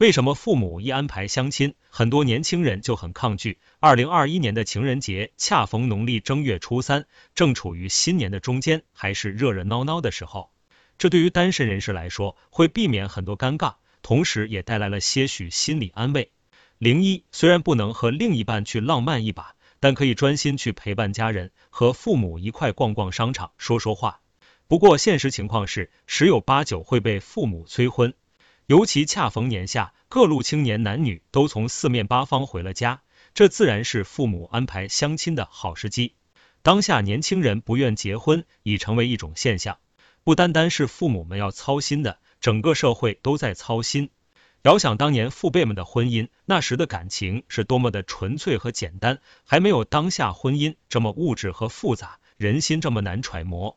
为什么父母一安排相亲，很多年轻人就很抗拒？二零二一年的情人节恰逢农历正月初三，正处于新年的中间，还是热热闹闹的时候。这对于单身人士来说，会避免很多尴尬，同时也带来了些许心理安慰。零一虽然不能和另一半去浪漫一把，但可以专心去陪伴家人，和父母一块逛逛商场，说说话。不过现实情况是，十有八九会被父母催婚，尤其恰逢年下，各路青年男女都从四面八方回了家，这自然是父母安排相亲的好时机。当下年轻人不愿结婚已成为一种现象，不单单是父母们要操心的，整个社会都在操心。遥想当年父辈们的婚姻，那时的感情是多么的纯粹和简单，还没有当下婚姻这么物质和复杂，人心这么难揣摩。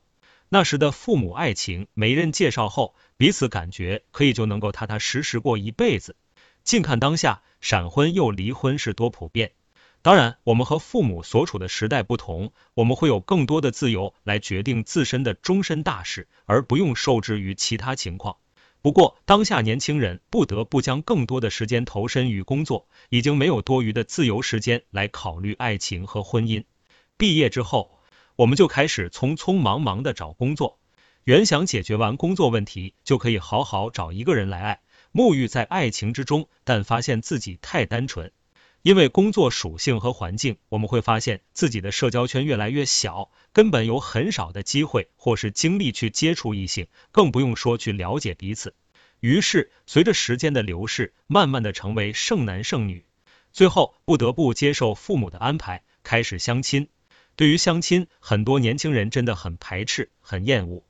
那时的父母爱情，媒人介绍后，彼此感觉可以就能够踏踏实实过一辈子。近看当下，闪婚又离婚是多普遍。当然，我们和父母所处的时代不同，我们会有更多的自由来决定自身的终身大事，而不用受制于其他情况。不过，当下年轻人不得不将更多的时间投身于工作，已经没有多余的自由时间来考虑爱情和婚姻。毕业之后。我们就开始匆匆忙忙的找工作，原想解决完工作问题就可以好好找一个人来爱，沐浴在爱情之中，但发现自己太单纯。因为工作属性和环境，我们会发现自己的社交圈越来越小，根本有很少的机会或是精力去接触异性，更不用说去了解彼此。于是，随着时间的流逝，慢慢的成为剩男剩女，最后不得不接受父母的安排，开始相亲。对于相亲，很多年轻人真的很排斥、很厌恶。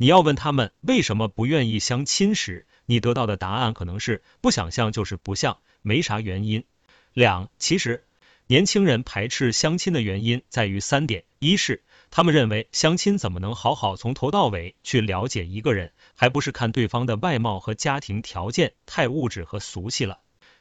你要问他们为什么不愿意相亲时，你得到的答案可能是不想像就是不像，没啥原因。两，其实年轻人排斥相亲的原因在于三点：一是他们认为相亲怎么能好好从头到尾去了解一个人，还不是看对方的外貌和家庭条件，太物质和俗气了。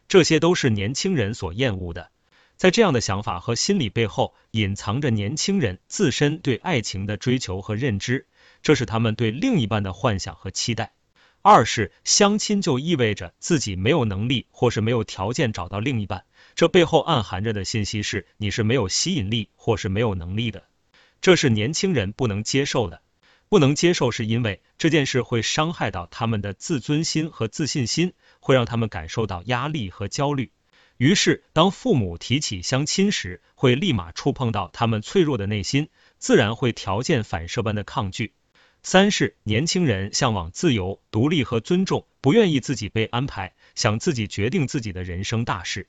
这些都是年轻人所厌恶的。在这样的想法和心理背后，隐藏着年轻人自身对爱情的追求和认知，这是他们对另一半的幻想和期待。二是相亲就意味着自己没有能力或是没有条件找到另一半，这背后暗含着的信息是你是没有吸引力或是没有能力的，这是年轻人不能接受的。不能接受是因为这件事会伤害到他们的自尊心和自信心，会让他们感受到压力和焦虑。于是，当父母提起相亲时，会立马触碰到他们脆弱的内心，自然会条件反射般的抗拒。三是年轻人向往自由、独立和尊重，不愿意自己被安排，想自己决定自己的人生大事。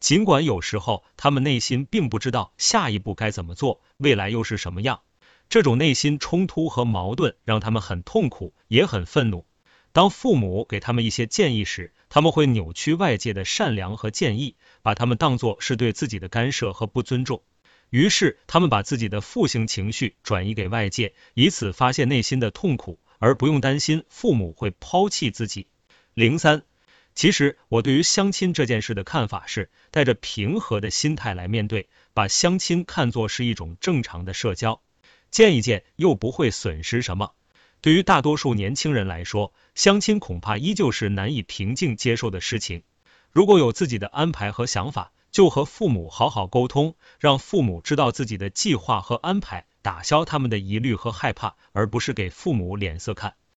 尽管有时候他们内心并不知道下一步该怎么做，未来又是什么样，这种内心冲突和矛盾让他们很痛苦，也很愤怒。当父母给他们一些建议时，他们会扭曲外界的善良和建议，把他们当作是对自己的干涉和不尊重。于是，他们把自己的负性情绪转移给外界，以此发泄内心的痛苦，而不用担心父母会抛弃自己。零三，其实我对于相亲这件事的看法是，带着平和的心态来面对，把相亲看作是一种正常的社交，见一见又不会损失什么。对于大多数年轻人来说，相亲恐怕依旧是难以平静接受的事情。如果有自己的安排和想法，就和父母好好沟通，让父母知道自己的计划和安排，打消他们的疑虑和害怕，而不是给父母脸色看。